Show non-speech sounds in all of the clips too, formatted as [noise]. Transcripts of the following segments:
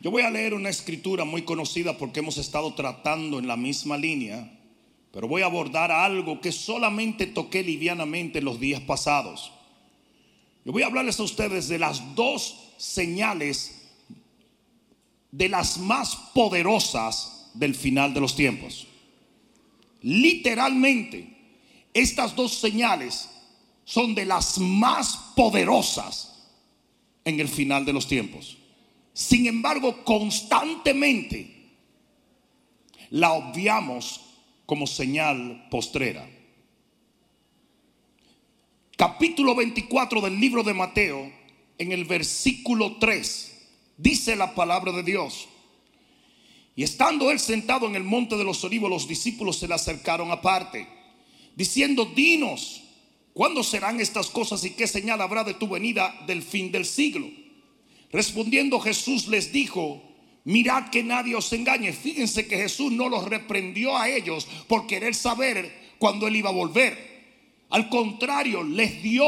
Yo voy a leer una escritura muy conocida porque hemos estado tratando en la misma línea, pero voy a abordar algo que solamente toqué livianamente en los días pasados. Yo voy a hablarles a ustedes de las dos señales de las más poderosas del final de los tiempos. Literalmente, estas dos señales son de las más poderosas en el final de los tiempos. Sin embargo, constantemente la obviamos como señal postrera. Capítulo 24 del libro de Mateo, en el versículo 3, dice la palabra de Dios. Y estando él sentado en el monte de los olivos, los discípulos se le acercaron aparte, diciendo, dinos, ¿cuándo serán estas cosas y qué señal habrá de tu venida del fin del siglo? Respondiendo Jesús les dijo, mirad que nadie os engañe. Fíjense que Jesús no los reprendió a ellos por querer saber cuándo él iba a volver. Al contrario, les dio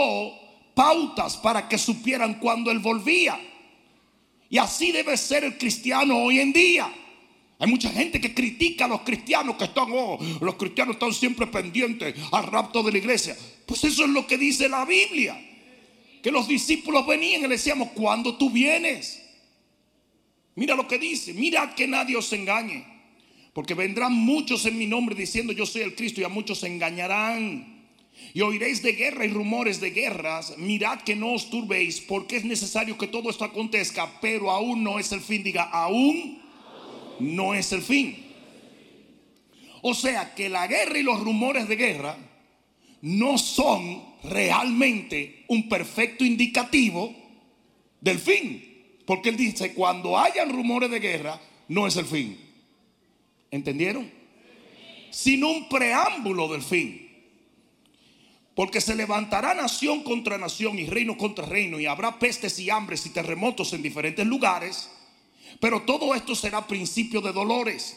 pautas para que supieran cuándo él volvía. Y así debe ser el cristiano hoy en día. Hay mucha gente que critica a los cristianos que están, oh, los cristianos están siempre pendientes al rapto de la iglesia. Pues eso es lo que dice la Biblia que los discípulos venían y le decíamos, ¿cuándo tú vienes? Mira lo que dice, mira que nadie os engañe, porque vendrán muchos en mi nombre diciendo yo soy el Cristo y a muchos se engañarán. Y oiréis de guerra y rumores de guerras, mirad que no os turbéis, porque es necesario que todo esto acontezca, pero aún no es el fin, diga, aún no es el fin. O sea que la guerra y los rumores de guerra no son realmente un perfecto indicativo del fin. Porque él dice, cuando hayan rumores de guerra, no es el fin. ¿Entendieron? Sino un preámbulo del fin. Porque se levantará nación contra nación y reino contra reino y habrá pestes y hambres y terremotos en diferentes lugares. Pero todo esto será principio de dolores.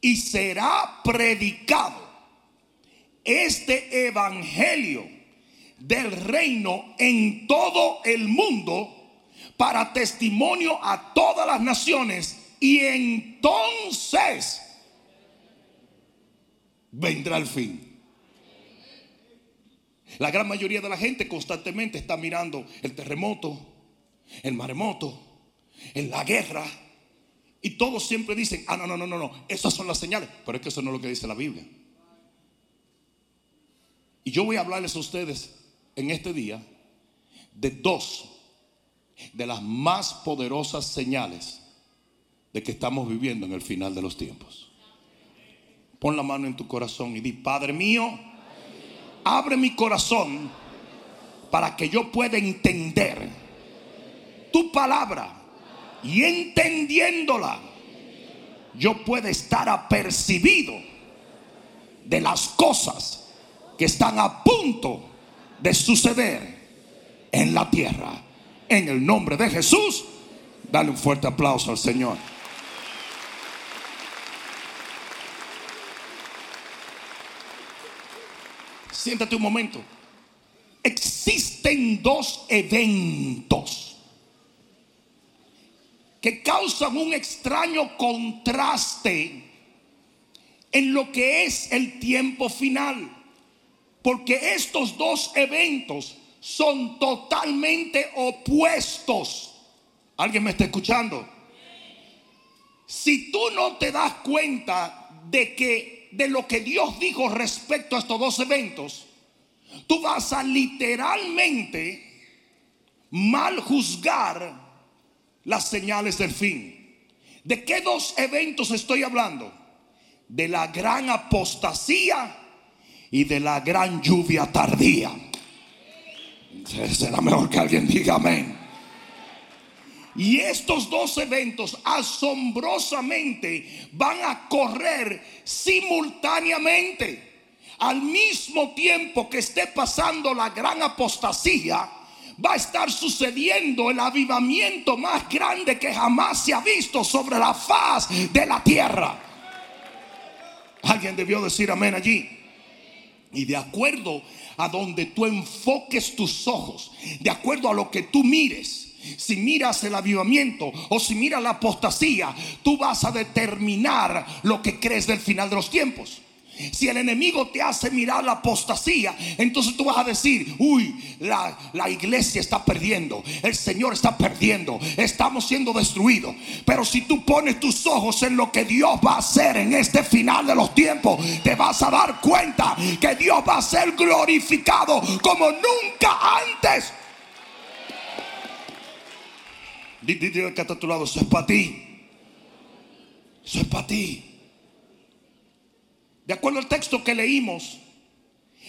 y será predicado este evangelio del reino en todo el mundo para testimonio a todas las naciones y entonces vendrá el fin. La gran mayoría de la gente constantemente está mirando el terremoto, el maremoto, en la guerra, y todos siempre dicen, ah, no, no, no, no, no, esas son las señales. Pero es que eso no es lo que dice la Biblia. Y yo voy a hablarles a ustedes en este día de dos de las más poderosas señales de que estamos viviendo en el final de los tiempos. Pon la mano en tu corazón y di, Padre mío, abre mi corazón para que yo pueda entender tu palabra y entendiéndola, yo puedo estar apercibido de las cosas que están a punto de suceder en la tierra. En el nombre de Jesús, dale un fuerte aplauso al Señor. Siéntate un momento. Existen dos eventos que causan un extraño contraste en lo que es el tiempo final. Porque estos dos eventos son totalmente opuestos. ¿Alguien me está escuchando? Si tú no te das cuenta de que de lo que Dios dijo respecto a estos dos eventos, tú vas a literalmente mal juzgar las señales del fin. ¿De qué dos eventos estoy hablando? De la gran apostasía y de la gran lluvia tardía. Será mejor que alguien diga amén. Y estos dos eventos asombrosamente van a correr simultáneamente. Al mismo tiempo que esté pasando la gran apostasía, va a estar sucediendo el avivamiento más grande que jamás se ha visto sobre la faz de la tierra. Alguien debió decir amén allí. Y de acuerdo a donde tú enfoques tus ojos, de acuerdo a lo que tú mires, si miras el avivamiento o si miras la apostasía, tú vas a determinar lo que crees del final de los tiempos. Si el enemigo te hace mirar la apostasía, entonces tú vas a decir, uy, la, la, iglesia está perdiendo, el Señor está perdiendo, estamos siendo destruidos. Pero si tú pones tus ojos en lo que Dios va a hacer en este final de los tiempos, te vas a dar cuenta que Dios va a ser glorificado como nunca antes. Dile que está a tu lado, eso es para ti. Eso es para ti. De acuerdo al texto que leímos,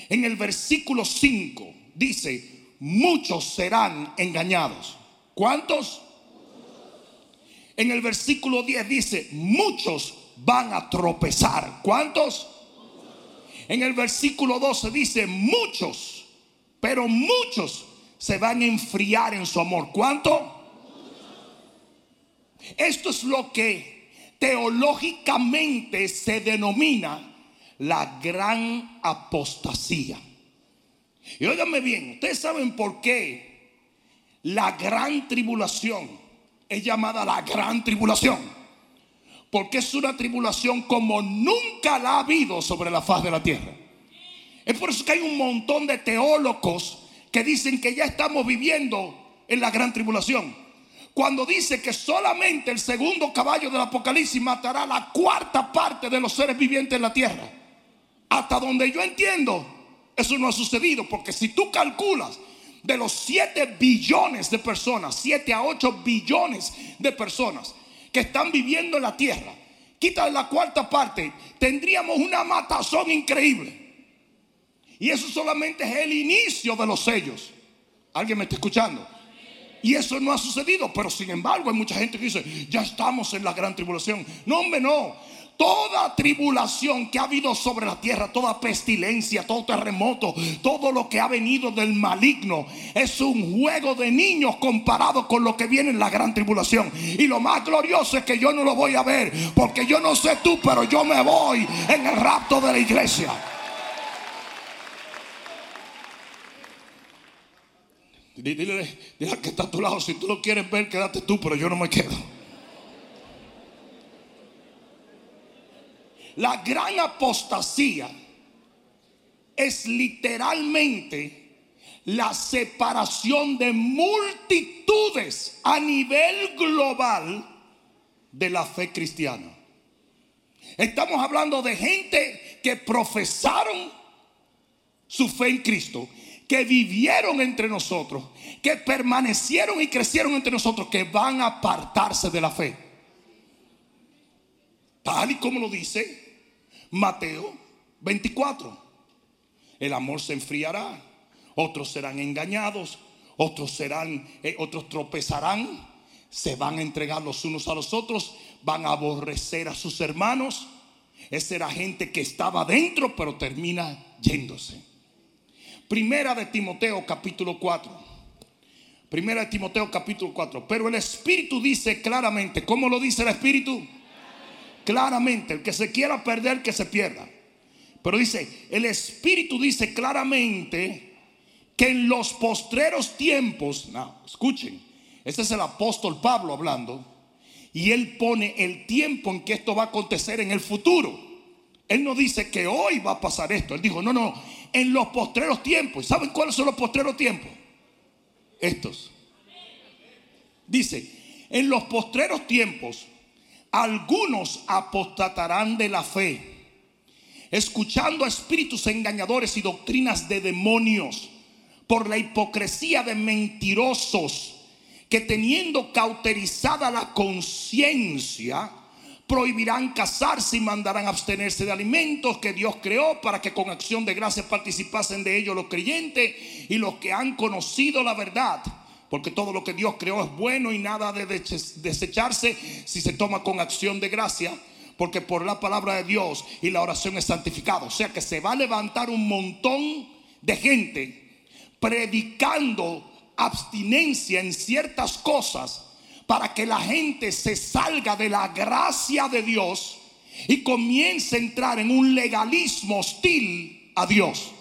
en el versículo 5 dice, muchos serán engañados. ¿Cuántos? En el versículo 10 dice, muchos van a tropezar. ¿Cuántos? En el versículo 12 dice, muchos, pero muchos se van a enfriar en su amor. ¿Cuánto? Esto es lo que teológicamente se denomina la gran apostasía. Y óigame bien, ustedes saben por qué la gran tribulación es llamada la gran tribulación. Porque es una tribulación como nunca la ha habido sobre la faz de la tierra. Es por eso que hay un montón de teólogos que dicen que ya estamos viviendo en la gran tribulación. Cuando dice que solamente el segundo caballo del Apocalipsis matará la cuarta parte de los seres vivientes en la tierra. Hasta donde yo entiendo, eso no ha sucedido, porque si tú calculas de los 7 billones de personas, 7 a 8 billones de personas que están viviendo en la tierra, quita la cuarta parte, tendríamos una matazón increíble. Y eso solamente es el inicio de los sellos. ¿Alguien me está escuchando? Y eso no ha sucedido, pero sin embargo hay mucha gente que dice, ya estamos en la gran tribulación. No, hombre, no toda tribulación que ha habido sobre la tierra, toda pestilencia, todo terremoto, todo lo que ha venido del maligno, es un juego de niños comparado con lo que viene en la gran tribulación. Y lo más glorioso es que yo no lo voy a ver, porque yo no sé tú, pero yo me voy en el rapto de la iglesia. Dile, dile, que está a tu lado, si tú lo quieres ver, quédate tú, pero yo no me quedo. La gran apostasía es literalmente la separación de multitudes a nivel global de la fe cristiana. Estamos hablando de gente que profesaron su fe en Cristo, que vivieron entre nosotros, que permanecieron y crecieron entre nosotros, que van a apartarse de la fe. Tal y como lo dice Mateo 24. El amor se enfriará, otros serán engañados, otros serán, eh, otros tropezarán, se van a entregar los unos a los otros, van a aborrecer a sus hermanos. Esa era gente que estaba dentro, pero termina yéndose. Primera de Timoteo capítulo 4. Primera de Timoteo capítulo 4. Pero el Espíritu dice claramente, ¿cómo lo dice el Espíritu? Claramente, el que se quiera perder, que se pierda. Pero dice, el Espíritu dice claramente que en los postreros tiempos, no, escuchen, este es el apóstol Pablo hablando, y él pone el tiempo en que esto va a acontecer en el futuro. Él no dice que hoy va a pasar esto, él dijo, no, no, en los postreros tiempos. ¿Saben cuáles son los postreros tiempos? Estos. Dice, en los postreros tiempos algunos apostatarán de la fe, escuchando a espíritus engañadores y doctrinas de demonios por la hipocresía de mentirosos que teniendo cauterizada la conciencia, prohibirán casarse y mandarán abstenerse de alimentos que Dios creó para que con acción de gracia participasen de ellos los creyentes y los que han conocido la verdad Porque todo lo que Dios creó es bueno y nada de desecharse si se toma con acción de gracia. Porque por la palabra de Dios y la oración es santificado. O sea que se va a levantar un montón de gente predicando abstinencia en ciertas cosas para que la gente se salga de la gracia de Dios y comience a entrar en un legalismo hostil a Dios.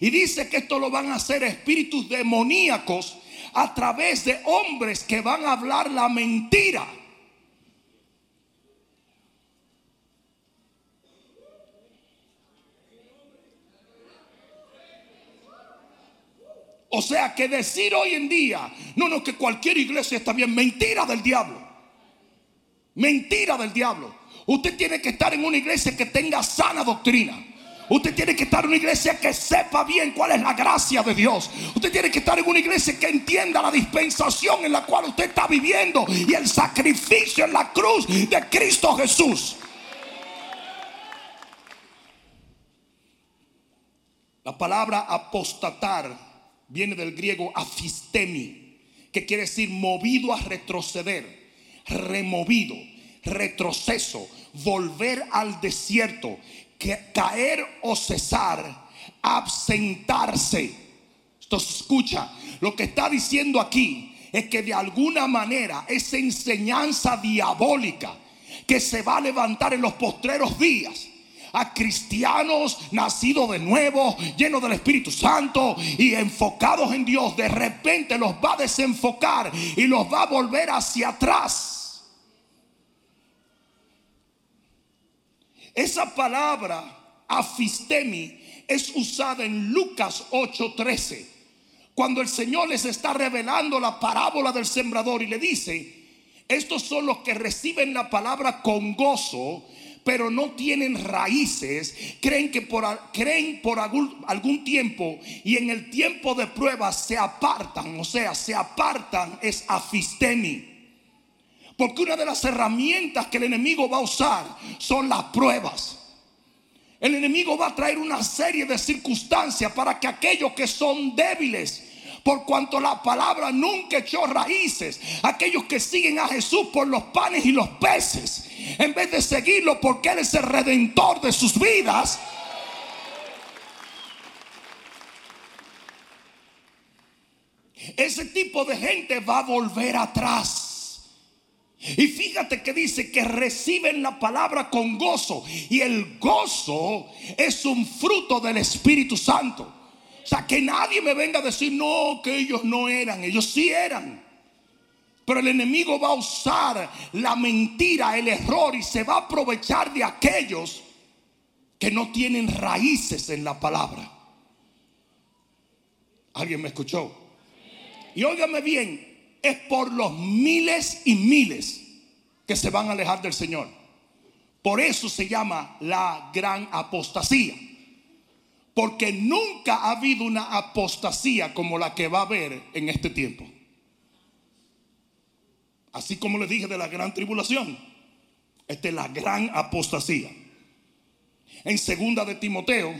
Y dice que esto lo van a hacer espíritus demoníacos a través de hombres que van a hablar la mentira. O sea que decir hoy en día, no, no, que cualquier iglesia está bien, mentira del diablo. Mentira del diablo. Usted tiene que estar en una iglesia que tenga sana doctrina. Usted tiene que estar en una iglesia que sepa bien cuál es la gracia de Dios. Usted tiene que estar en una iglesia que entienda la dispensación en la cual usted está viviendo y el sacrificio en la cruz de Cristo Jesús. La palabra apostatar viene del griego afistemi, que quiere decir movido a retroceder, removido, retroceso, volver al desierto, caer o cesar, absentarse. Entonces escucha, lo que está diciendo aquí es que de alguna manera esa enseñanza diabólica que se va a levantar en los postreros días a cristianos nacidos de nuevo, llenos del Espíritu Santo y enfocados en Dios, de repente los va a desenfocar y los va a volver hacia atrás. Esa palabra afistemi es usada en Lucas 8:13, cuando el Señor les está revelando la parábola del sembrador y le dice, estos son los que reciben la palabra con gozo, pero no tienen raíces, creen que por, creen por algún, algún tiempo y en el tiempo de prueba se apartan, o sea, se apartan es afistemi. Porque una de las herramientas que el enemigo va a usar son las pruebas. El enemigo va a traer una serie de circunstancias para que aquellos que son débiles por cuanto la palabra nunca echó raíces. Aquellos que siguen a Jesús por los panes y los peces, en vez de seguirlo porque Él es el redentor de sus vidas. Ese tipo de gente va a volver atrás. Y fíjate que dice que reciben la palabra con gozo. Y el gozo es un fruto del Espíritu Santo. O sea, que nadie me venga a decir, no, que ellos no eran, ellos sí eran. Pero el enemigo va a usar la mentira, el error y se va a aprovechar de aquellos que no tienen raíces en la palabra. ¿Alguien me escuchó? Y óigame bien, es por los miles y miles que se van a alejar del Señor. Por eso se llama la gran apostasía. Porque nunca ha habido una apostasía como la que va a haber en este tiempo. Así como les dije de la gran tribulación. Esta es la gran apostasía. En segunda de Timoteo,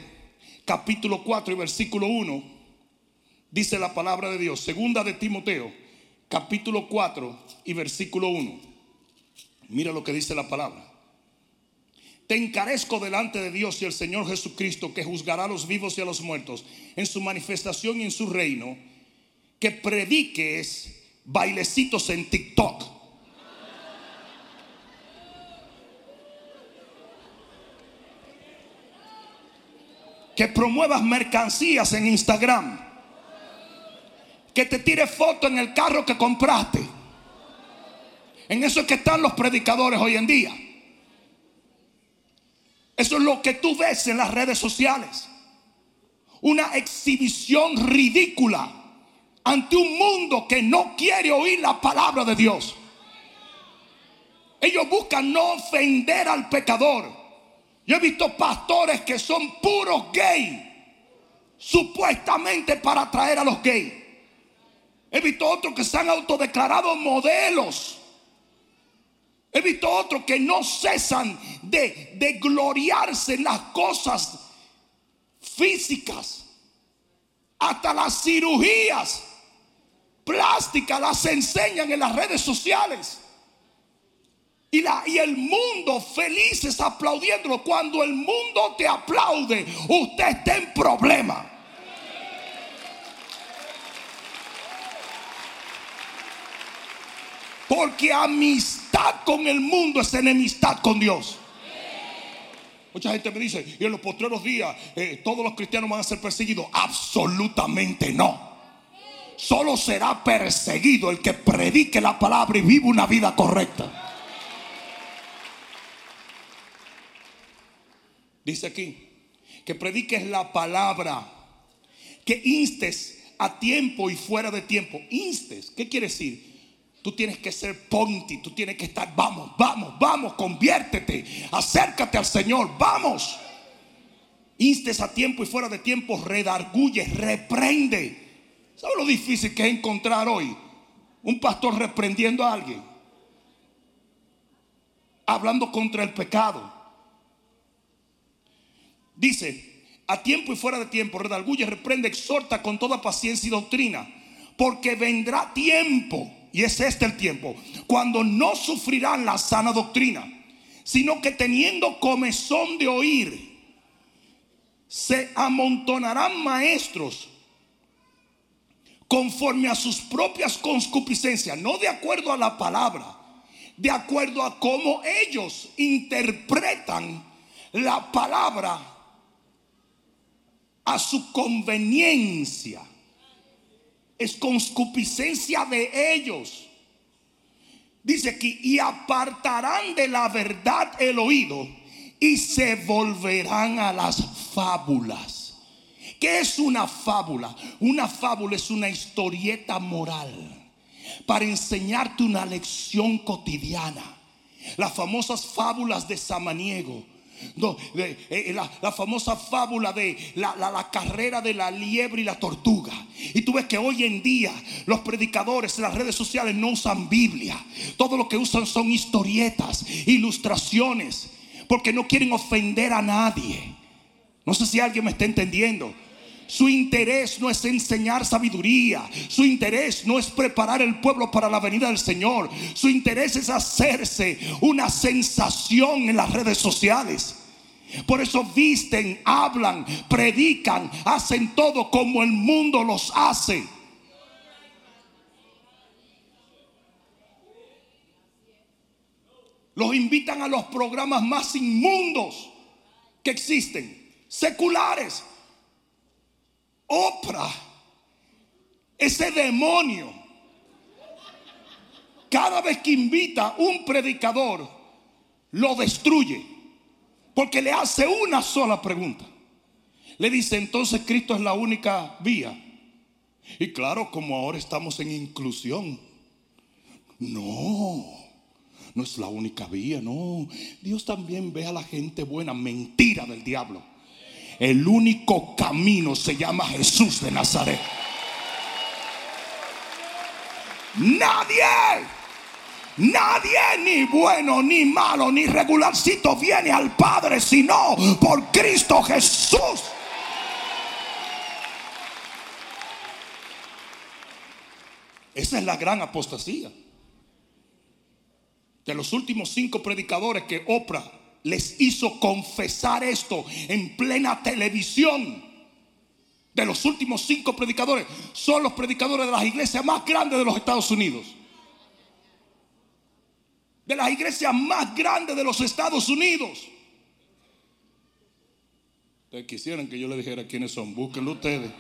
capítulo 4 y versículo 1, dice la palabra de Dios. Segunda de Timoteo, capítulo 4 y versículo 1. Mira lo que dice la palabra. Te encarezco delante de Dios y el Señor Jesucristo, que juzgará a los vivos y a los muertos en su manifestación y en su reino, que prediques bailecitos en TikTok. Que promuevas mercancías en Instagram. Que te tires foto en el carro que compraste. En eso es que están los predicadores hoy en día. Eso es lo que tú ves en las redes sociales. Una exhibición ridícula ante un mundo que no quiere oír la palabra de Dios. Ellos buscan no ofender al pecador. Yo he visto pastores que son puros gays, supuestamente para atraer a los gays. He visto otros que se han autodeclarado modelos He visto otros que no cesan de, de gloriarse en las cosas físicas, hasta las cirugías plásticas las enseñan en las redes sociales. Y, la, y el mundo felices aplaudiéndolo. Cuando el mundo te aplaude, usted está en problema. Porque amistad con el mundo es enemistad con Dios. Mucha gente me dice, y en los postreros días eh, todos los cristianos van a ser perseguidos. Absolutamente no. Solo será perseguido el que predique la palabra y vive una vida correcta. Dice aquí, que prediques la palabra, que instes a tiempo y fuera de tiempo. Instes, ¿qué quiere decir? Tú tienes que ser ponti, tú tienes que estar, vamos, vamos, vamos, conviértete, acércate al Señor, vamos. Instes a tiempo y fuera de tiempo, redarguye, reprende. ¿Sabes lo difícil que es encontrar hoy? Un pastor reprendiendo a alguien, hablando contra el pecado. Dice, a tiempo y fuera de tiempo, redarguye, reprende, exhorta con toda paciencia y doctrina, porque vendrá tiempo, y es este el tiempo, cuando no sufrirán la sana doctrina, sino que teniendo comezón de oír, se amontonarán maestros conforme a sus propias concupiscencias, no de acuerdo a la palabra, de acuerdo a cómo ellos interpretan la palabra a su conveniencia. Es conscupiscencia de ellos. Dice aquí, y apartarán de la verdad el oído y se volverán a las fábulas. ¿Qué es una fábula? Una fábula es una historieta moral para enseñarte una lección cotidiana. Las famosas fábulas de Samaniego eh, eh, la, famosa fábula de la, carrera de la liebre y la tortuga. Y tú ves que hoy en día los predicadores en las redes sociales no usan Biblia. Todo lo que usan son historietas, ilustraciones, porque no quieren ofender a nadie. No sé si alguien me está entendiendo. Su interés no es enseñar sabiduría. Su interés no es preparar el pueblo para la venida del Señor. Su interés es hacerse una sensación en las redes sociales. Por eso visten, hablan, predican, hacen todo como el mundo los hace. Los invitan a los programas más inmundos que existen, seculares. Oprah, ese demonio, cada vez que invita un predicador, lo destruye. Porque le hace una sola pregunta. Le dice, entonces Cristo es la única vía. Y claro, como ahora estamos en inclusión. No, no es la única vía, no. Dios también ve a la gente buena. Mentira del diablo. El único camino se llama Jesús de Nazaret. Nadie, nadie, ni bueno, ni malo, ni regularcito viene al Padre, sino por Cristo Jesús. Esa es la gran apostasía. De los últimos cinco predicadores que Oprah les hizo confesar esto en plena televisión. De los últimos cinco predicadores, son los predicadores de las iglesias más grandes de los Estados Unidos. De las iglesias más grandes de los Estados Unidos. Ustedes quisieran que yo les dijera quiénes son, búsquenlo ustedes.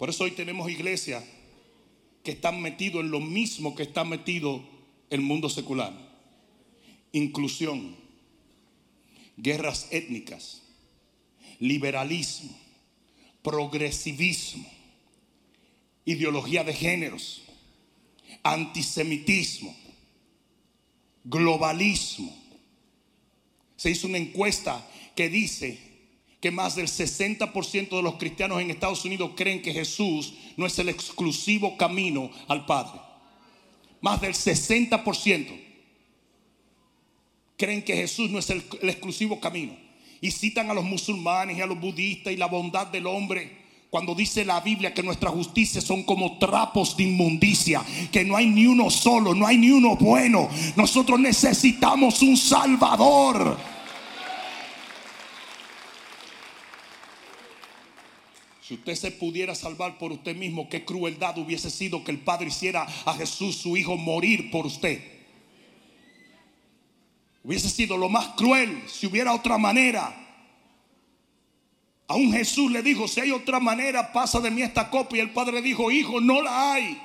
Por eso hoy tenemos iglesias que están metidos en lo mismo que está metido el mundo secular. Inclusión, guerras étnicas, liberalismo, progresivismo, ideología de géneros, antisemitismo, globalismo. Se hizo una encuesta que dice que más del 60% de los cristianos en Estados Unidos creen que Jesús no es el exclusivo camino al Padre. Más del 60% creen que Jesús no es el, exclusivo camino. y citan a los musulmanes y a los budistas y la bondad del hombre. Cuando dice la Biblia que nuestras justicias son como trapos de inmundicia, que no hay ni uno solo, no hay ni uno bueno. Nosotros necesitamos un Salvador. Si usted se pudiera salvar por usted mismo, qué crueldad hubiese sido que el Padre hiciera a Jesús, su Hijo, morir por usted. Hubiese sido lo más cruel si hubiera otra manera. A un Jesús le dijo, si hay otra manera, pasa de mí esta copa. Y el Padre dijo, hijo, no la hay.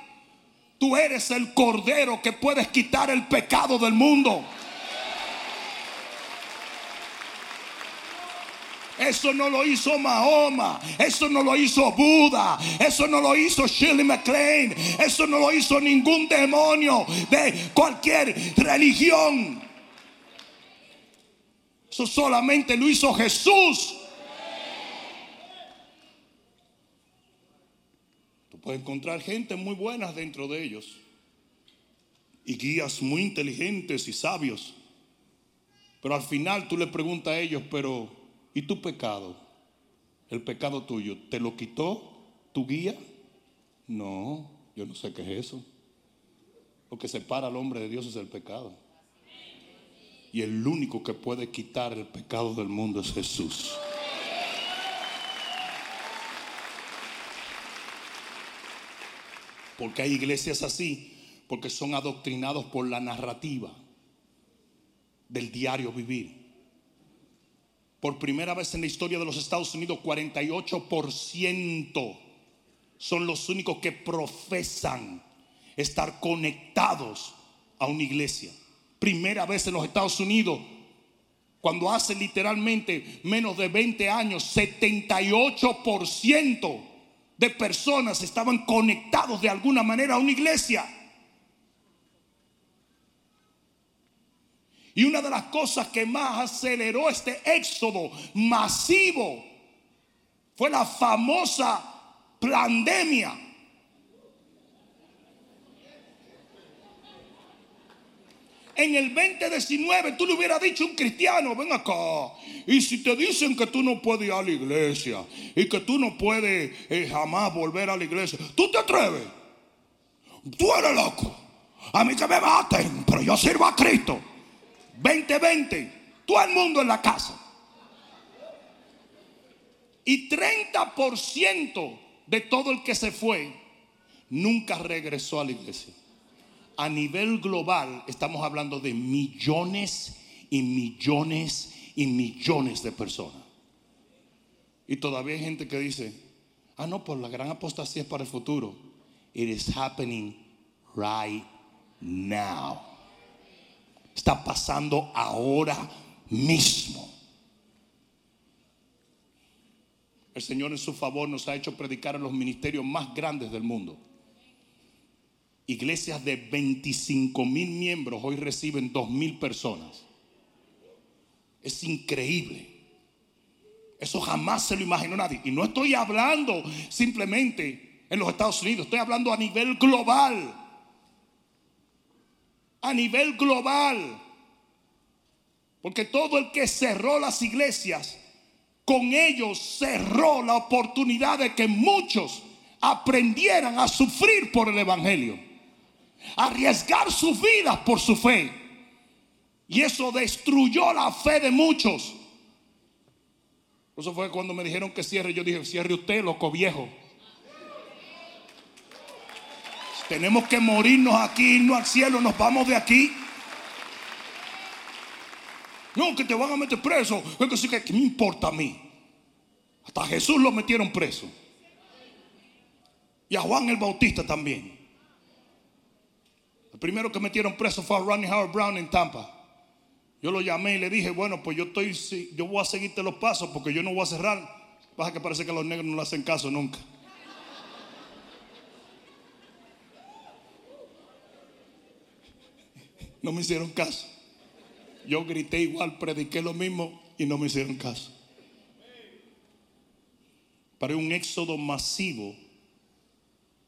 Tú eres el Cordero que puedes quitar el pecado del mundo. Eso no lo hizo Mahoma, eso no lo hizo Buda, eso no lo hizo Shirley MacLaine, eso no lo hizo ningún demonio de cualquier religión. Eso solamente lo hizo Jesús. Tú puedes encontrar gente muy buena dentro de ellos y guías muy inteligentes y sabios. Pero al final tú le preguntas a ellos, pero ¿y tu pecado? El pecado tuyo, ¿te lo quitó tu guía? No, yo no sé qué es eso. Lo que separa al hombre de Dios es el pecado. Y el único que puede quitar el pecado del mundo es Jesús. Porque hay iglesias así, porque son adoctrinados por la narrativa del diario vivir. Por primera vez en la historia de los Estados Unidos, 48% son los únicos que profesan estar conectados a una iglesia primera vez en los Estados Unidos, cuando hace literalmente menos de 20 años, 78% de personas estaban conectados de alguna manera a una iglesia. Y una de las cosas que más aceleró este éxodo masivo fue la famosa pandemia. en el 2019 tú le hubieras dicho a un cristiano, ven acá, y si te dicen que tú no puedes ir a la iglesia y que tú no puedes eh, jamás volver a la iglesia, ¿tú te atreves? Tú eres loco. A mí que me maten, pero yo sirvo a Cristo. 2020, todo el mundo en la casa. Y 30% de todo el que se fue nunca regresó a la iglesia a nivel global estamos hablando de millones y millones y millones de personas. Y todavía hay gente que dice, ah, no, pues la gran apostasía es para el futuro. It is happening right now. Está pasando ahora mismo. El Señor en su favor nos ha hecho predicar en los ministerios más grandes del mundo. Iglesias de 25 mil miembros hoy reciben 2 mil personas. Es increíble. Eso jamás se lo imaginó nadie. Y no estoy hablando simplemente en los Estados Unidos, estoy hablando a nivel global. A nivel global. Porque todo el que cerró las iglesias, con ellos cerró la oportunidad de que muchos aprendieran a sufrir por el Evangelio arriesgar sus vidas por su fe. Y eso destruyó la fe de muchos. Eso fue cuando me dijeron que cierre. Yo dije, cierre usted, loco viejo. Tenemos que morirnos aquí, irnos al cielo, nos vamos de aquí. No, que te van a meter preso. que ¿qué me importa a mí? Hasta Jesús lo metieron preso. Y a Juan el Bautista también. El primero que metieron preso fue a Ronnie Howard Brown en Tampa. Yo lo llamé y le dije, bueno, pues yo estoy, yo voy a seguirte los pasos porque yo no voy a cerrar. Baja que parece que los negros no le hacen caso nunca. No me hicieron caso. Yo grité igual, prediqué lo mismo y no me hicieron caso. Para un éxodo masivo,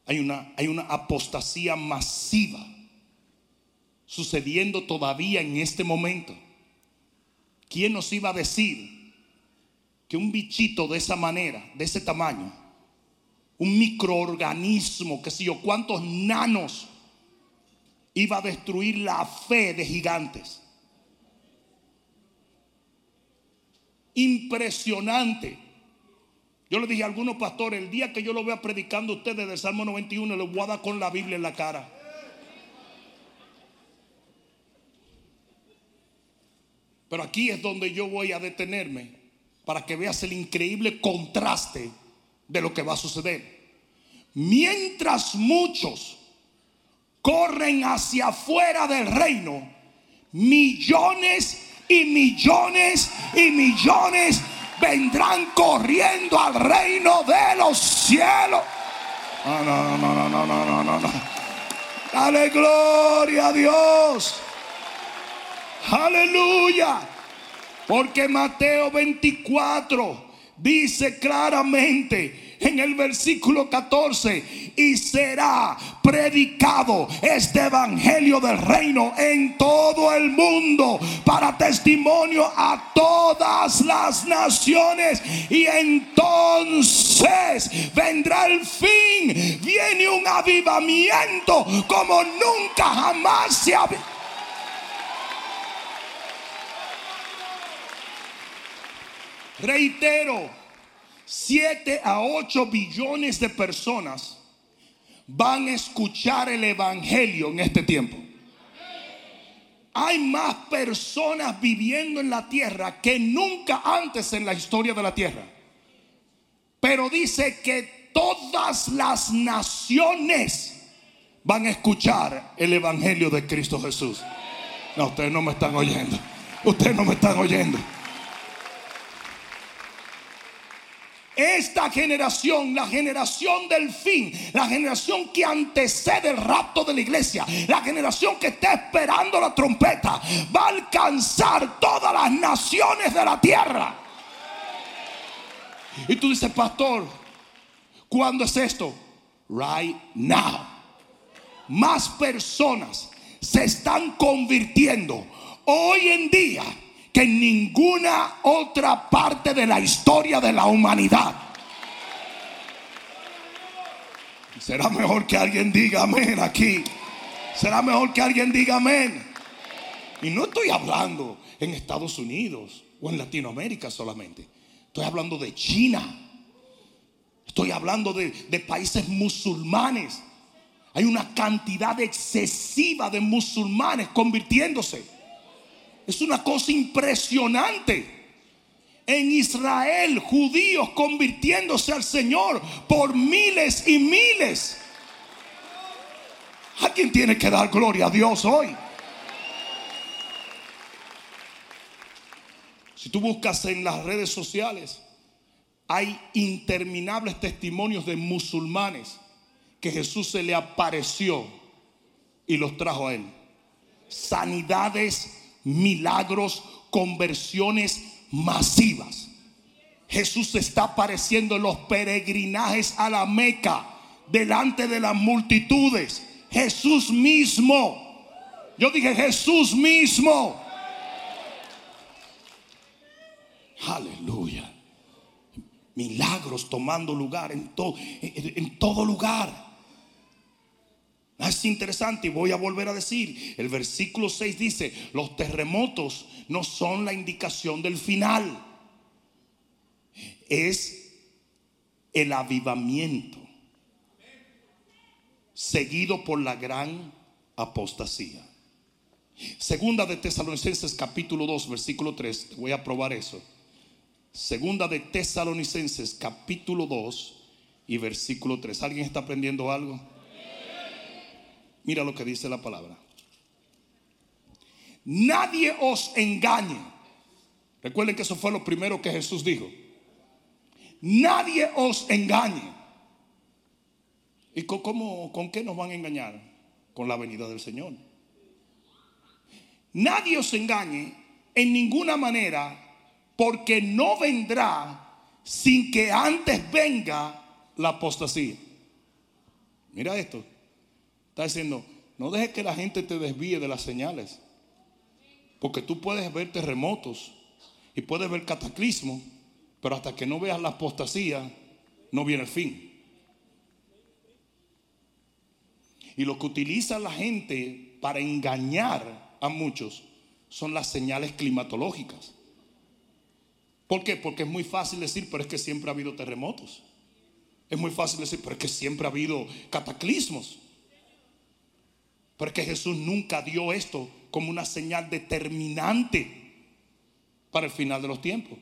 hay una, hay una apostasía masiva sucediendo todavía en este momento. ¿Quién nos iba a decir que un bichito de esa manera, de ese tamaño, un microorganismo, que sé yo, cuántos nanos, iba a destruir la fe de gigantes. Impresionante. Yo le dije a algunos pastores, el día que yo lo vea predicando a ustedes del Salmo 91, les voy a dar con la Biblia en la cara. Pero aquí es donde yo voy a detenerme para que veas el increíble contraste de lo que va a suceder. Mientras muchos corren hacia afuera del reino. Millones y millones y millones vendrán corriendo al reino de los cielos. No, no, no, no, no, no, no, Dale gloria a Dios. Aleluya. Porque Mateo 24 dice claramente en el versículo 14, y será predicado este evangelio del reino en todo el mundo para testimonio a todas las naciones. Y entonces vendrá el fin, viene un avivamiento como nunca jamás se ha Reitero, 7 a 8 billones de personas van a escuchar el Evangelio en este tiempo. Hay más personas viviendo en la tierra que nunca antes en la historia de la tierra. Pero dice que todas las naciones van a escuchar el Evangelio de Cristo Jesús. No, ustedes no me están oyendo. Ustedes no me están oyendo. Esta generación, la generación del fin, la generación que antecede el rapto de la iglesia, la generación que está esperando la trompeta, va a alcanzar todas las naciones de la tierra. Y tú dices, pastor, ¿cuándo es esto? Right now. Más personas se están convirtiendo hoy en día que en ninguna otra parte de la historia de la humanidad. Será mejor que alguien diga amén aquí. Será mejor que alguien diga amén. Y no estoy hablando en Estados Unidos o en Latinoamérica solamente. Estoy hablando de China. Estoy hablando de, de países musulmanes. Hay una cantidad excesiva de musulmanes convirtiéndose. Es una cosa impresionante. En Israel, judíos convirtiéndose al Señor por miles y miles. Alguien tiene que dar gloria a Dios hoy. Si tú buscas en las redes sociales, hay interminables testimonios de musulmanes que Jesús se le apareció y los trajo a él. Sanidades milagros, conversiones masivas. Jesús está apareciendo en los peregrinajes a la Meca, delante de las multitudes. Jesús mismo. Yo dije Jesús mismo. Aleluya. Milagros tomando lugar en, todo lugar. Es interesante y voy a volver a decir, el versículo 6 dice, los terremotos no son la indicación del final, es el avivamiento seguido por la gran apostasía. Segunda de Tesalonicenses capítulo 2 versículo 3, voy a probar eso. Segunda de Tesalonicenses capítulo 2 y versículo 3. ¿Alguien está aprendiendo algo? Mira lo que dice la palabra. Nadie os engañe. Recuerden que eso fue lo primero que Jesús dijo. Nadie os engañe. ¿Y con, cómo, con qué nos van a engañar? Con la venida del Señor. Nadie os engañe en ninguna manera porque no vendrá sin que antes venga la apostasía. Mira esto. Está diciendo, no dejes que la gente te desvíe de las señales. Porque tú puedes ver terremotos y puedes ver cataclismos Pero hasta que no veas la apostasía, no viene el fin. Y lo que utiliza la gente para engañar a muchos son las señales climatológicas. ¿Por qué? Porque es muy fácil decir, pero es que siempre ha habido terremotos. Es muy fácil decir, pero es que siempre ha habido cataclismos. Pero es que Jesús nunca dio esto como una señal determinante para el final de los tiempos.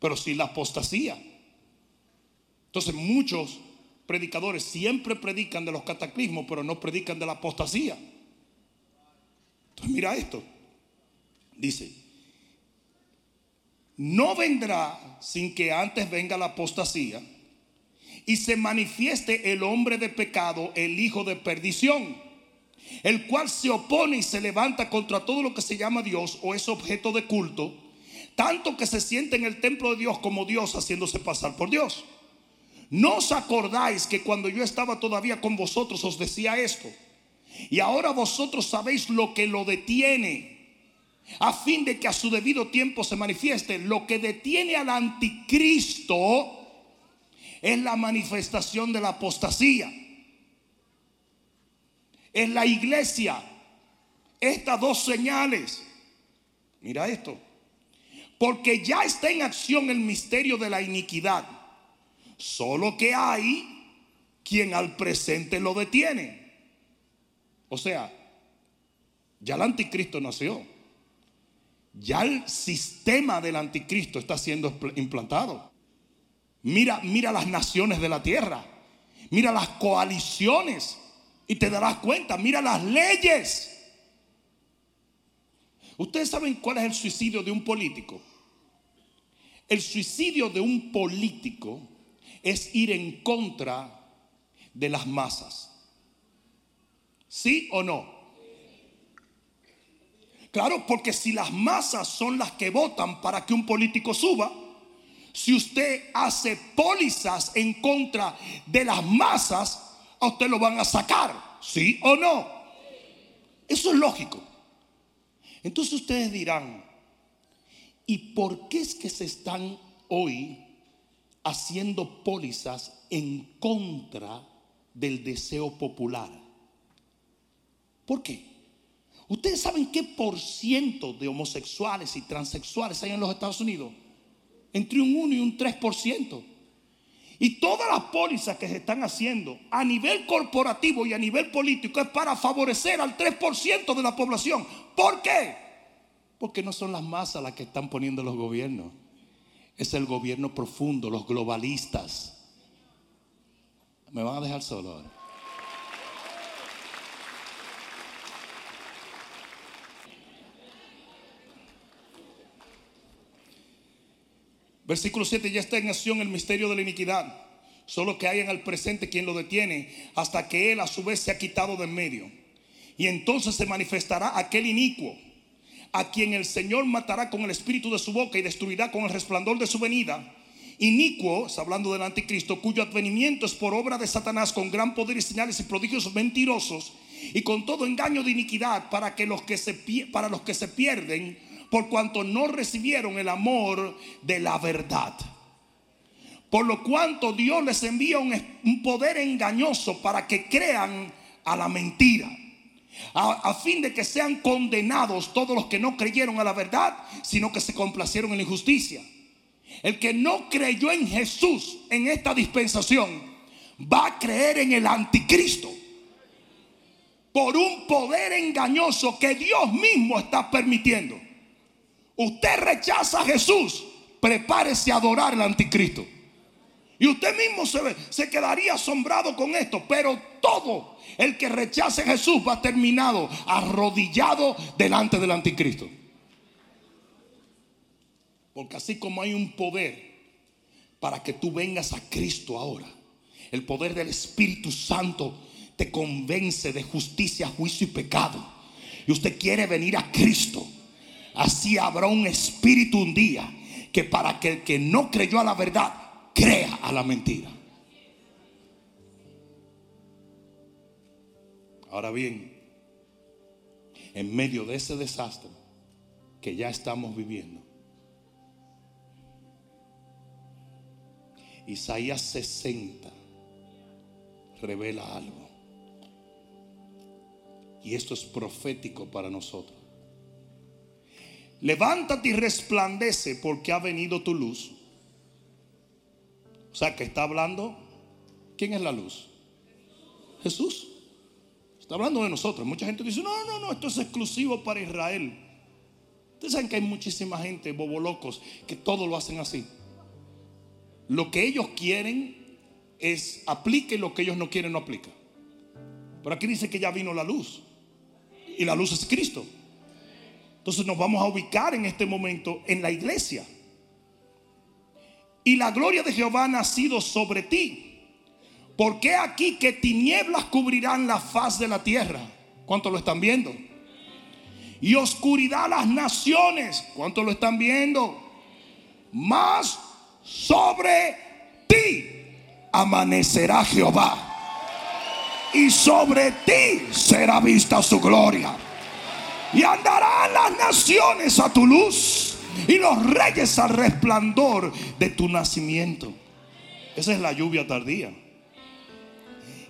Pero sí la apostasía. Entonces muchos predicadores siempre predican de los cataclismos, pero no predican de la apostasía. Entonces mira esto. Dice, no vendrá sin que antes venga la apostasía y se manifieste el hombre de pecado, el hijo de perdición, el cual se opone y se levanta contra todo lo que se llama Dios o es objeto de culto, tanto que se siente en el templo de Dios como Dios haciéndose pasar por Dios. ¿No os acordáis que cuando yo estaba todavía con vosotros os decía esto? Y ahora vosotros sabéis lo que lo detiene, a fin de que a su debido tiempo se manifieste. Lo que detiene al anticristo es la manifestación de la apostasía. Es la iglesia. Estas dos señales. Mira esto. Porque ya está en acción el misterio de la iniquidad Solo que hay quien al presente lo detiene. O sea, ya el anticristo nació. Ya el sistema del anticristo está siendo implantado. Mira, mira las naciones de la tierra. Mira las coaliciones. Y te darás cuenta, mira las leyes. Ustedes saben cuál es el suicidio de un político. El suicidio de un político es ir en contra de las masas. ¿Sí o no? Claro, porque si las masas son las que votan para que un político suba, si usted hace pólizas en contra de las masas, a usted lo van a sacar, ¿sí o no? Eso es lógico. Entonces ustedes dirán, ¿y por qué es que se están hoy haciendo pólizas en contra del deseo popular. ¿Por qué? ¿Ustedes saben qué por ciento de homosexuales y transexuales hay en los Estados Unidos? Entre un 1 y un 3%. Y todas las pólizas que se están haciendo a nivel corporativo y a nivel político es para favorecer al 3% de la población. ¿Por qué? Porque no son las masas las que están poniendo los gobiernos es el gobierno profundo, los globalistas. Me van a dejar solo ahora. Versículo 7, ya está en acción el misterio de la iniquidad. Solo que hay en el presente quien lo detiene hasta que él a su vez se ha quitado de en medio. Y entonces se manifestará aquel inicuo a quien el Señor matará con el espíritu de su boca y destruirá con el resplandor de su venida. Inicuo, hablando del anticristo, cuyo advenimiento es por obra de Satanás con gran poder y señales y prodigios mentirosos y con todo engaño de iniquidad para, que los que se, para los que se pierden por cuanto no recibieron el amor de la verdad. Por lo cuanto Dios les envía un poder engañoso para que crean a la mentira a, fin de que sean condenados todos los que no creyeron a la verdad, sino que se complacieron en la injusticia. El que no creyó en Jesús en esta dispensación va a creer en el anticristo por un poder engañoso que Dios mismo está permitiendo. Usted rechaza a Jesús, prepárese a adorar al anticristo. Y usted mismo se, se quedaría asombrado con esto, pero todo el que rechace a Jesús va terminado arrodillado delante del anticristo. Porque así como hay un poder para que tú vengas a Cristo ahora, el poder del Espíritu Santo te convence de justicia, juicio y pecado. Y usted quiere venir a Cristo. Así habrá un espíritu un día que para que el que no creyó a la verdad crea a la mentira. Ahora bien, en medio de ese desastre que ya estamos viviendo, Isaías 60 revela algo. Y esto es profético para nosotros. Levántate y resplandece porque ha venido tu luz. O sea, que está hablando. ¿Quién es la luz? Jesús. Está hablando de nosotros. Mucha gente dice, no, no, no, esto es exclusivo para Israel. Ustedes saben que hay muchísima gente, bobolocos, que todo lo hacen así. Lo que ellos quieren es aplique lo que ellos no quieren, no aplica. Pero aquí dice que ya vino la luz. Y la luz es Cristo. Entonces nos vamos a ubicar en este momento en la iglesia. Y la gloria de Jehová ha nacido sobre ti. Porque aquí que tinieblas cubrirán la faz de la tierra. ¿Cuánto lo están viendo? Y oscuridad las naciones. ¿Cuánto lo están viendo? Más sobre ti amanecerá Jehová. Y sobre ti será vista su gloria. Y andarán las naciones a tu luz y los reyes al resplandor de tu nacimiento. Esa es la lluvia tardía.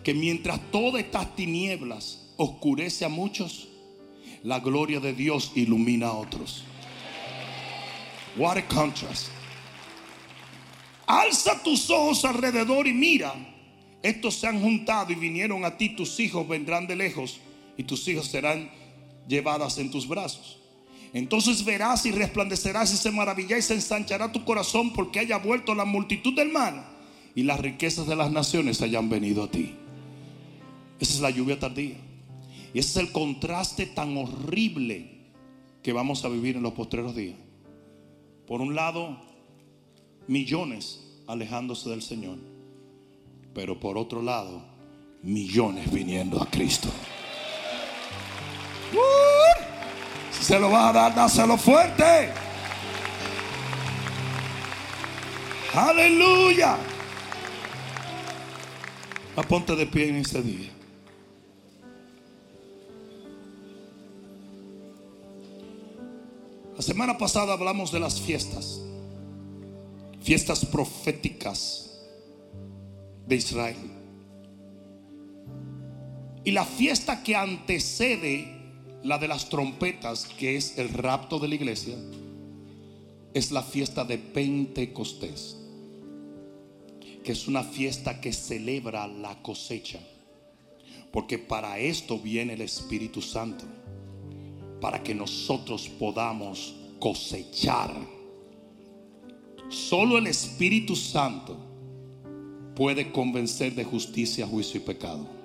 Que mientras todas estas tinieblas oscurece a muchos, la gloria de Dios ilumina a otros. What a contrast. Alza tus ojos alrededor y mira. Estos se han juntado y vinieron a ti. Tus hijos vendrán de lejos y tus hijos serán llevadas en tus brazos. Entonces verás y resplandecerás y se maravillará y se ensanchará tu corazón porque haya vuelto la multitud del mal y las riquezas de las naciones hayan venido a ti. Esa es la lluvia tardía. Y ese es el contraste tan horrible que vamos a vivir en los postreros días. Por un lado, millones alejándose del Señor. Pero por otro lado, millones viniendo a Cristo. Si se lo va a dar, dáselo fuerte. Aleluya. Aponte de pie en este día. La semana pasada hablamos de las fiestas, fiestas proféticas de Israel. Y la fiesta que antecede la de las trompetas, que es el rapto de la iglesia, es la fiesta de Pentecostés, que es una fiesta que celebra la cosecha. Porque para esto viene el Espíritu Santo, para que nosotros podamos cosechar. Solo el Espíritu Santo puede convencer de justicia, juicio y pecado.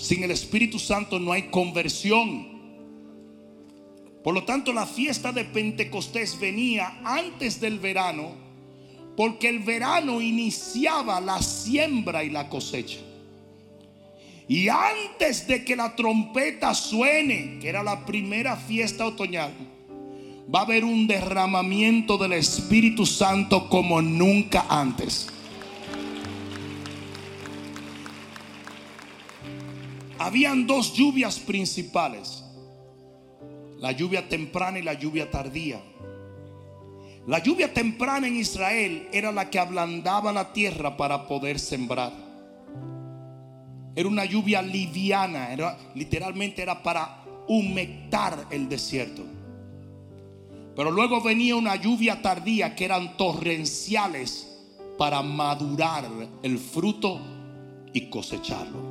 Sin el Espíritu Santo no hay conversión. Por lo tanto, la fiesta de Pentecostés venía antes del verano, porque el verano iniciaba la siembra y la cosecha. Y antes de que la trompeta suene, que era la primera fiesta otoñal, va a haber un derramamiento del Espíritu Santo como nunca antes. Habían dos lluvias principales. La lluvia temprana y la lluvia tardía. La lluvia temprana en Israel era la que ablandaba la tierra para poder sembrar. Era una lluvia liviana, era, literalmente era para humectar el desierto. Pero luego venía una lluvia tardía que eran torrenciales para madurar el fruto y cosecharlo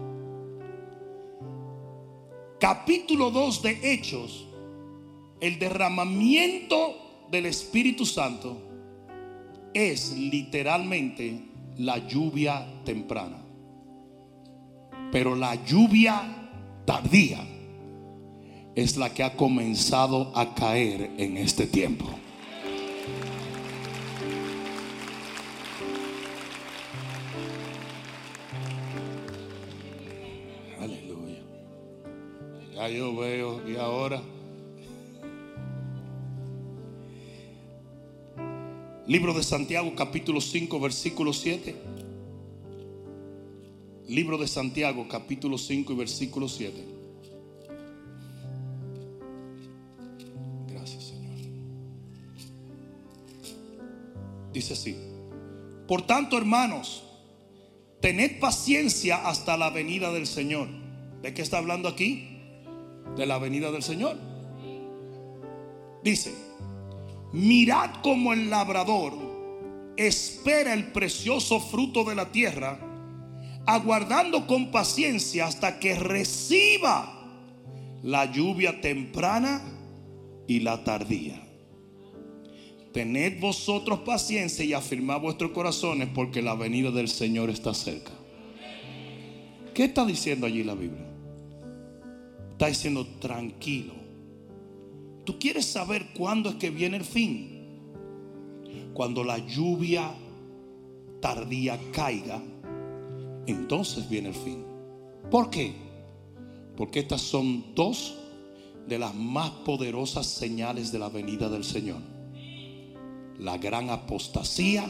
capítulo 2 de Hechos, el derramamiento del Espíritu Santo es literalmente la lluvia temprana. Pero la lluvia tardía es la que ha comenzado a caer en este tiempo. Yo veo, y ahora. Libro de Santiago, capítulo 5, versículo 7. Libro de Santiago, capítulo 5 y versículo 7. Gracias, Señor. Dice así. Por tanto, hermanos, tened paciencia hasta la venida del Señor. ¿De qué está hablando aquí? De la venida del Señor. Dice, mirad como el labrador espera el precioso fruto de la tierra, aguardando con paciencia hasta que reciba la lluvia temprana y la tardía. Tened vosotros paciencia y afirmad vuestros corazones porque la venida del Señor está cerca. ¿Qué está diciendo allí la Biblia? Está diciendo tranquilo. ¿Tú quieres saber cuándo es que viene el fin? Cuando la lluvia tardía caiga, entonces viene el fin. ¿Por qué? Porque estas son dos de las más poderosas señales de la venida del Señor la gran apostasía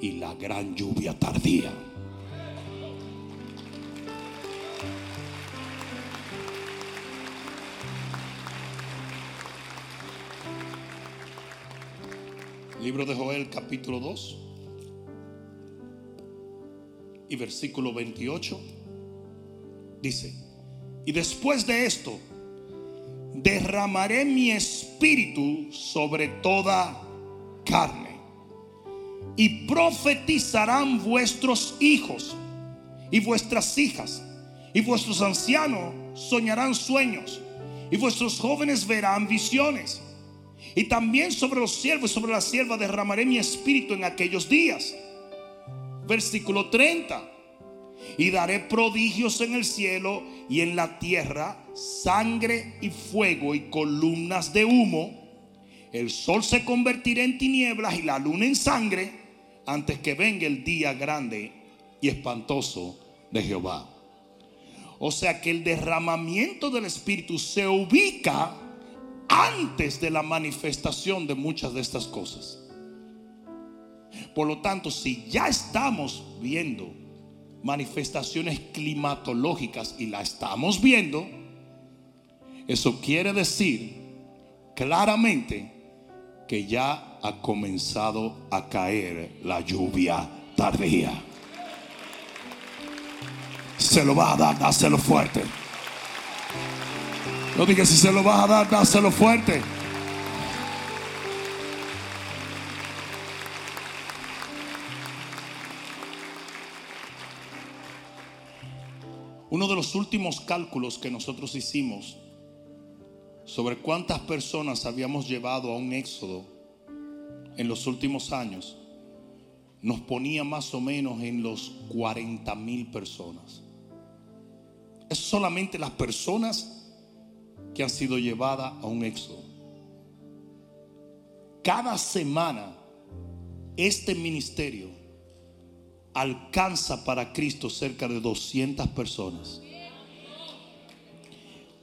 y la gran lluvia tardía. Libro de Joel capítulo 2 y versículo 28 dice, y después de esto, derramaré mi espíritu sobre toda carne. Y profetizarán vuestros hijos y vuestras hijas. Y vuestros ancianos soñarán sueños. Y vuestros jóvenes verán visiones. Y también sobre los siervos y sobre la sierva derramaré mi espíritu en aquellos días. Versículo 30 y daré prodigios en el cielo y en la tierra, sangre y fuego y columnas de humo. El sol se convertirá en tinieblas y la luna en sangre antes que venga el día grande y espantoso de Jehová. O sea que el derramamiento del Espíritu se ubica antes de la manifestación de muchas de estas cosas. Por lo tanto, si ya estamos viendo manifestaciones climatológicas y la estamos viendo, eso quiere decir claramente que ya ha comenzado a caer la lluvia tardía. Se lo va a dar, dáselo fuerte. No digas si se lo vas a dar, dáselo fuerte. Uno de los últimos cálculos que nosotros hicimos sobre cuántas personas habíamos llevado a un éxodo en los últimos años nos ponía más o menos en los 40 mil personas. Es solamente las personas han sido llevadas a un éxodo. Cada semana este ministerio alcanza para Cristo cerca de 200 personas.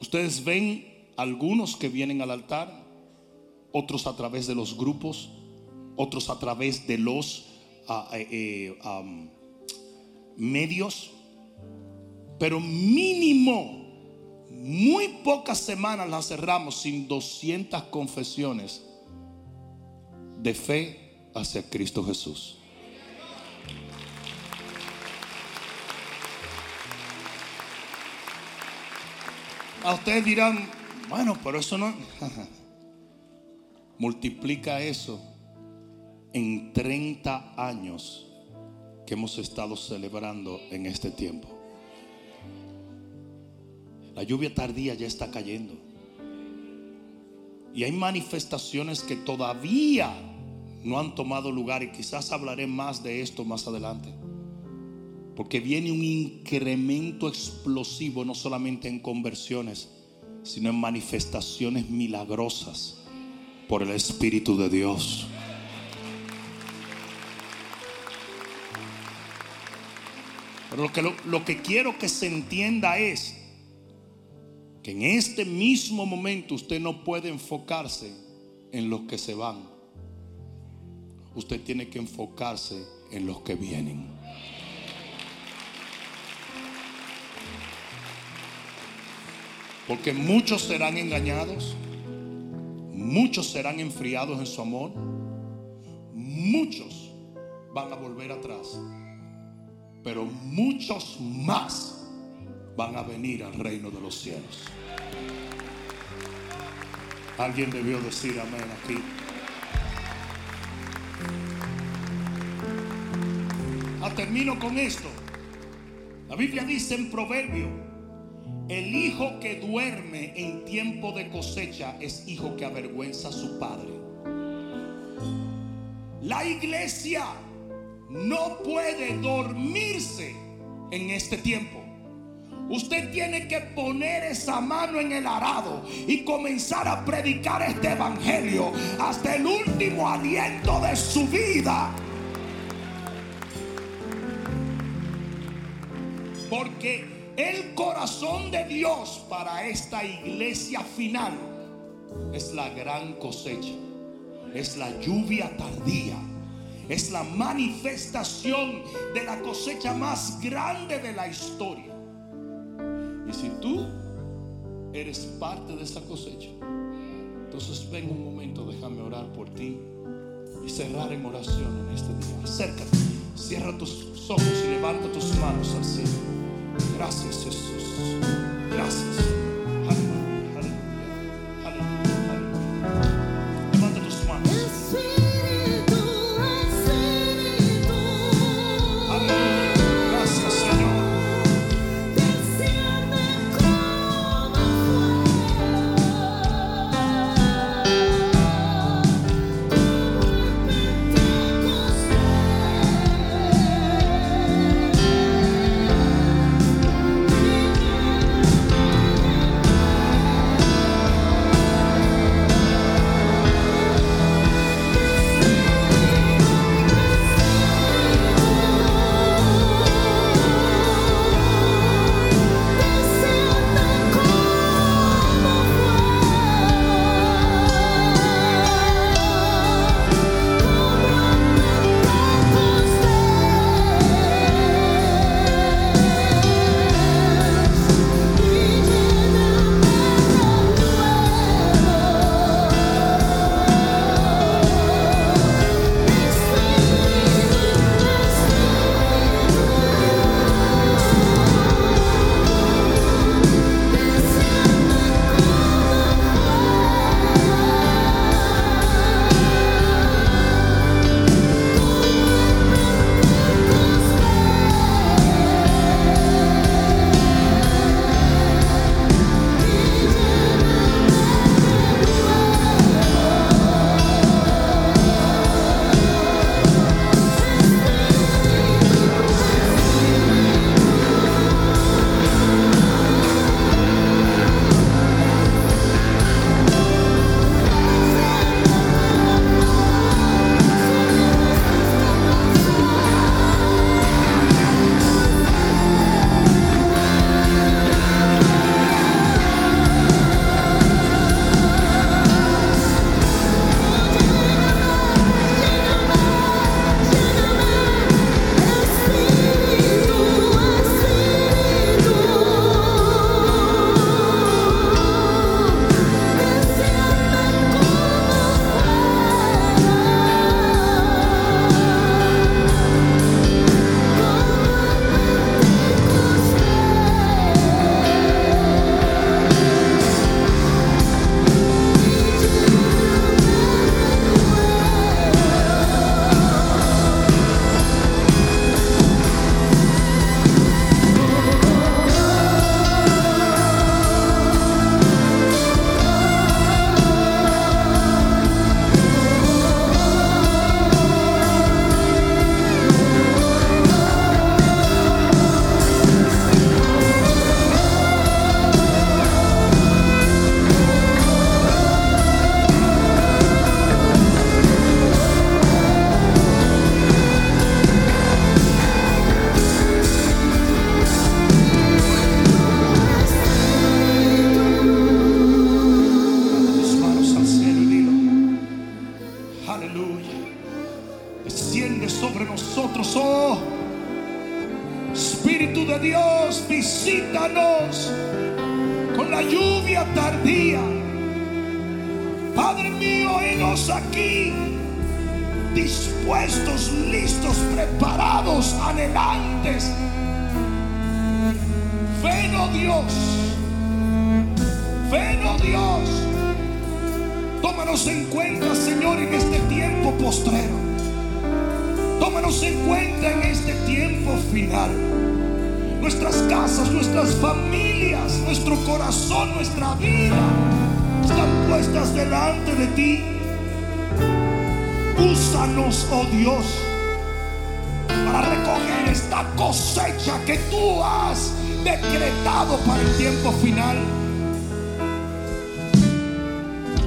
Ustedes ven algunos que vienen al altar, otros a través de los grupos, otros a través de los ah, eh, eh, medios, pero mínimo, muy pocas semanas las cerramos sin 200 confesiones de fe hacia Cristo Jesús. A ustedes dirán, bueno, pero eso no... [laughs] Multiplica eso en 30 años que hemos estado celebrando en este tiempo. La lluvia tardía ya está cayendo. Y hay manifestaciones que todavía no han tomado lugar y quizás hablaré más de esto más adelante. Porque viene un incremento explosivo no solamente en conversiones, sino en manifestaciones milagrosas por el Espíritu de Dios. Pero lo que, lo, lo que quiero que se entienda es que en este mismo momento usted no puede enfocarse en los que se van. Usted tiene que enfocarse en los que vienen. Porque muchos serán engañados, muchos serán enfriados en su amor, muchos van a volver atrás, pero muchos más van a venir al reino de los cielos. Alguien debió decir amén aquí. Ah, termino con esto. La Biblia dice en Proverbio, el hijo que duerme en tiempo de cosecha es hijo que avergüenza a su padre. La iglesia no puede dormirse en este tiempo. Usted tiene que poner esa mano en el arado y comenzar a predicar este evangelio hasta el último aliento de su vida. Porque el corazón de Dios para esta iglesia final es la gran cosecha, es la lluvia tardía, es la manifestación de la cosecha más grande de la historia. Y si tú eres parte de esa cosecha, entonces ven un momento, déjame orar por ti y cerrar en oración en este día. Acércate, cierra tus ojos y levanta tus manos al cielo. Gracias Jesús. Gracias.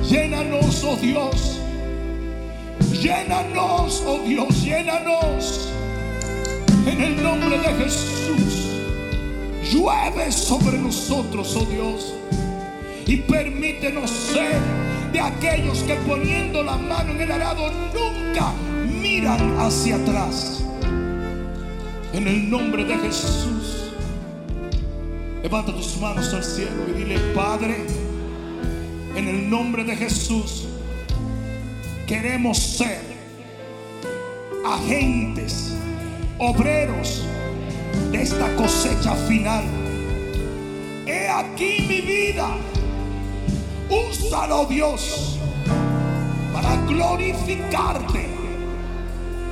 Llénanos, oh Dios. Llénanos, oh Dios, llénanos. En el nombre de Jesús. Llueve sobre nosotros, oh Dios. Y permítenos ser de aquellos que poniendo la mano en el arado nunca miran hacia atrás. En el nombre de Jesús. Levanta tus manos al cielo y dile, Padre, en el nombre de Jesús, queremos ser agentes, obreros de esta cosecha final. He aquí mi vida. Úsalo, Dios, para glorificarte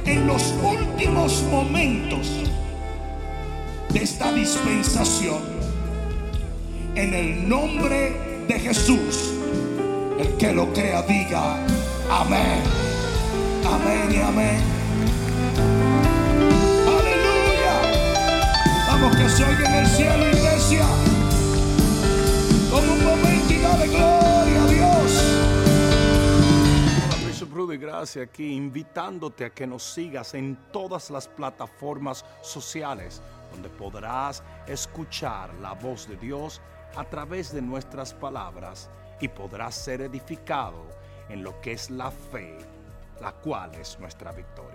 en los últimos momentos de esta dispensación. En el nombre de Jesús, el que lo crea diga amén. Amén y amén. Aleluya. Vamos que se en el cielo, iglesia. Toma un momento y dale gloria a Dios. Hola, Bishop Rudy Gracia aquí invitándote a que nos sigas en todas las plataformas sociales donde podrás escuchar la voz de Dios a través de nuestras palabras y podrás ser edificado en lo que es la fe, la cual es nuestra victoria.